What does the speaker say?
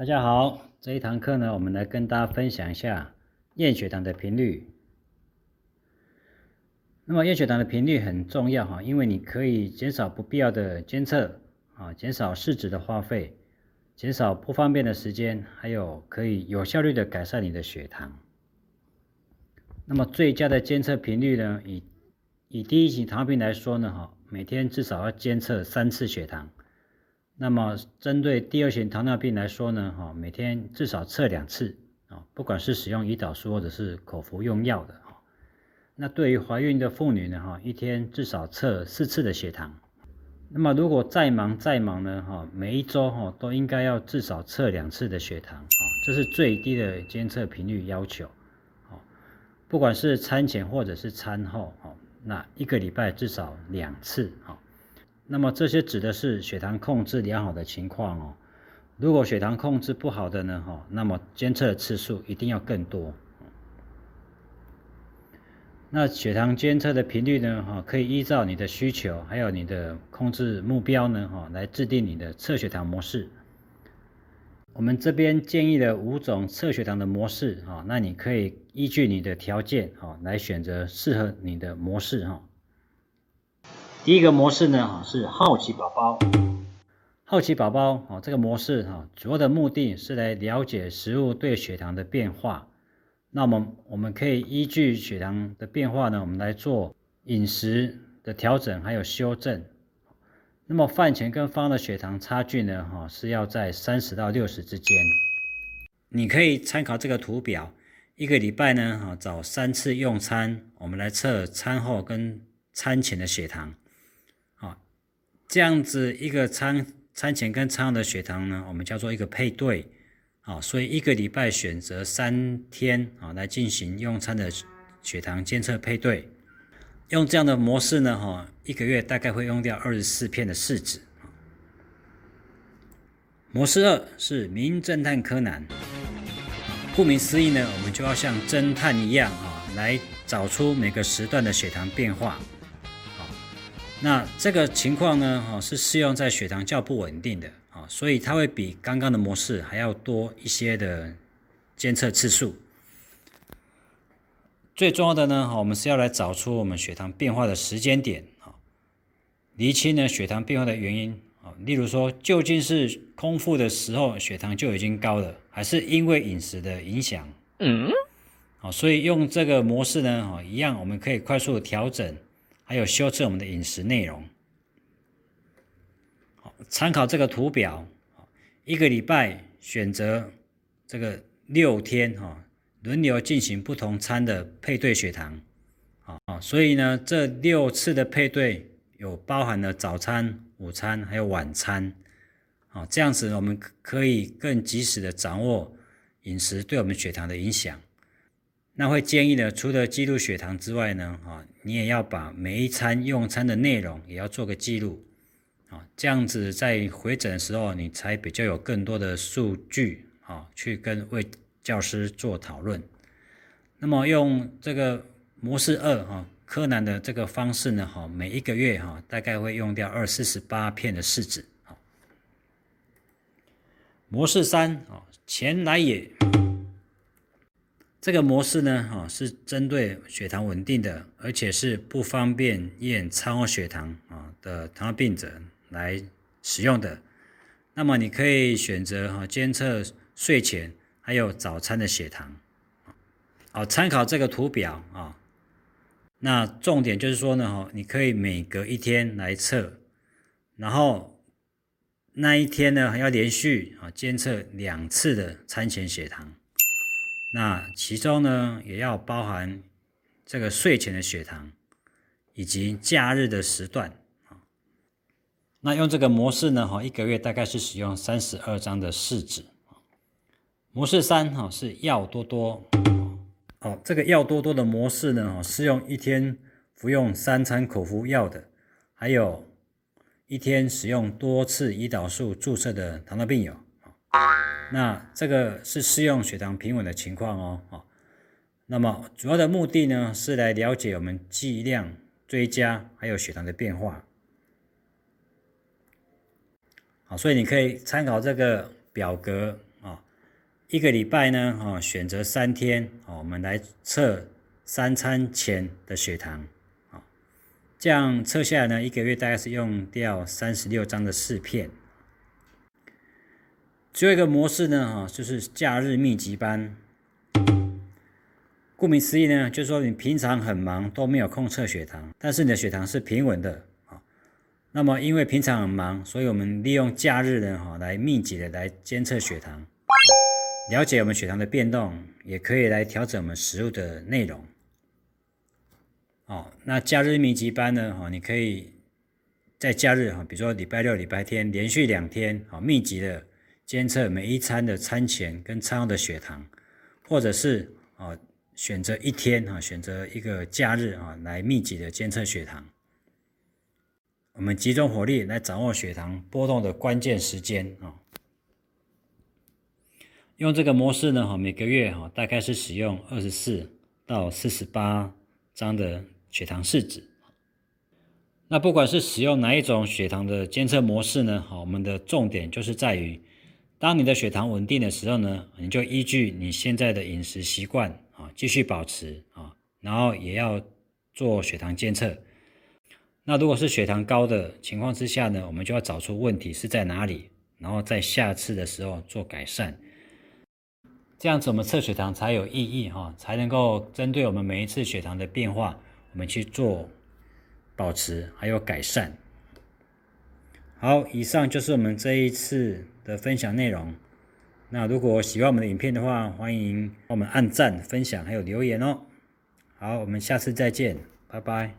大家好，这一堂课呢，我们来跟大家分享一下验血糖的频率。那么验血糖的频率很重要哈，因为你可以减少不必要的监测啊，减少试纸的花费，减少不方便的时间，还有可以有效率的改善你的血糖。那么最佳的监测频率呢，以以第一型糖尿病来说呢，哈，每天至少要监测三次血糖。那么，针对第二型糖尿病来说呢，哈，每天至少测两次啊，不管是使用胰岛素或者是口服用药的哈。那对于怀孕的妇女呢，哈，一天至少测四次的血糖。那么，如果再忙再忙呢，哈，每一周哈都应该要至少测两次的血糖啊，这是最低的监测频率要求。好，不管是餐前或者是餐后，哈，那一个礼拜至少两次啊。那么这些指的是血糖控制良好的情况哦。如果血糖控制不好的呢，哈，那么监测的次数一定要更多。那血糖监测的频率呢，哈，可以依照你的需求，还有你的控制目标呢，哈，来制定你的测血糖模式。我们这边建议了五种测血糖的模式，哈，那你可以依据你的条件，哈，来选择适合你的模式，哈。第一个模式呢，哈是好奇宝宝。好奇宝宝，哈这个模式哈，主要的目的是来了解食物对血糖的变化。那么我们可以依据血糖的变化呢，我们来做饮食的调整还有修正。那么饭前跟饭后的血糖差距呢，哈是要在三十到六十之间。你可以参考这个图表，一个礼拜呢，哈找三次用餐，我们来测餐后跟餐前的血糖。这样子一个餐餐前跟餐后的血糖呢，我们叫做一个配对，啊，所以一个礼拜选择三天啊来进行用餐的血糖监测配对，用这样的模式呢，哈，一个月大概会用掉二十四片的试纸。模式二是名侦探柯南，顾名思义呢，我们就要像侦探一样啊，来找出每个时段的血糖变化。那这个情况呢，哈，是适用在血糖较不稳定的，啊，所以它会比刚刚的模式还要多一些的监测次数。最重要的呢，哈，我们是要来找出我们血糖变化的时间点，啊，厘清呢血糖变化的原因，啊，例如说究竟是空腹的时候血糖就已经高了，还是因为饮食的影响？嗯，好，所以用这个模式呢，哈，一样我们可以快速的调整。还有修正我们的饮食内容，好，参考这个图表，一个礼拜选择这个六天哈，轮流进行不同餐的配对血糖，啊，所以呢，这六次的配对有包含了早餐、午餐还有晚餐，啊，这样子我们可以更及时的掌握饮食对我们血糖的影响。那会建议呢，除了记录血糖之外呢，啊，你也要把每一餐用餐的内容也要做个记录，啊，这样子在回诊的时候，你才比较有更多的数据，啊，去跟位教师做讨论。那么用这个模式二，哈，柯南的这个方式呢，哈，每一个月哈，大概会用掉二四十八片的试纸，好。模式三，啊，钱来也。这个模式呢，哈，是针对血糖稳定的，而且是不方便验餐后血糖啊的糖尿病者来使用的。那么你可以选择哈监测睡前还有早餐的血糖，好，参考这个图表啊。那重点就是说呢，哈，你可以每隔一天来测，然后那一天呢要连续啊监测两次的餐前血糖。那其中呢，也要包含这个睡前的血糖，以及假日的时段啊。那用这个模式呢，哈，一个月大概是使用三十二张的试纸。模式三哈是药多多，哦，这个药多多的模式呢，哈，适用一天服用三餐口服药的，还有一天使用多次胰岛素注射的糖尿病友。那这个是适用血糖平稳的情况哦，啊，那么主要的目的呢是来了解我们剂量追加还有血糖的变化，好，所以你可以参考这个表格啊，一个礼拜呢，哦，选择三天，哦，我们来测三餐前的血糖，啊，这样测下来呢，一个月大概是用掉三十六张的试片。最后一个模式呢，哈，就是假日密集班。顾名思义呢，就是说你平常很忙都没有空测血糖，但是你的血糖是平稳的，啊，那么因为平常很忙，所以我们利用假日呢，哈，来密集的来监测血糖。了解我们血糖的变动，也可以来调整我们食物的内容。哦，那假日密集班呢？哈，你可以在假日哈，比如说礼拜六、礼拜天连续两天，好密集的监测每一餐的餐前跟餐后的血糖，或者是啊选择一天啊，选择一个假日啊来密集的监测血糖。我们集中火力来掌握血糖波动的关键时间啊。用这个模式呢，哈，每个月哈大概是使用二十四到四十八张的血糖试纸。那不管是使用哪一种血糖的监测模式呢，哈，我们的重点就是在于，当你的血糖稳定的时候呢，你就依据你现在的饮食习惯啊，继续保持啊，然后也要做血糖监测。那如果是血糖高的情况之下呢，我们就要找出问题是在哪里，然后在下次的时候做改善。这样子我们测血糖才有意义哈，才能够针对我们每一次血糖的变化，我们去做保持还有改善。好，以上就是我们这一次的分享内容。那如果喜欢我们的影片的话，欢迎帮我们按赞、分享还有留言哦。好，我们下次再见，拜拜。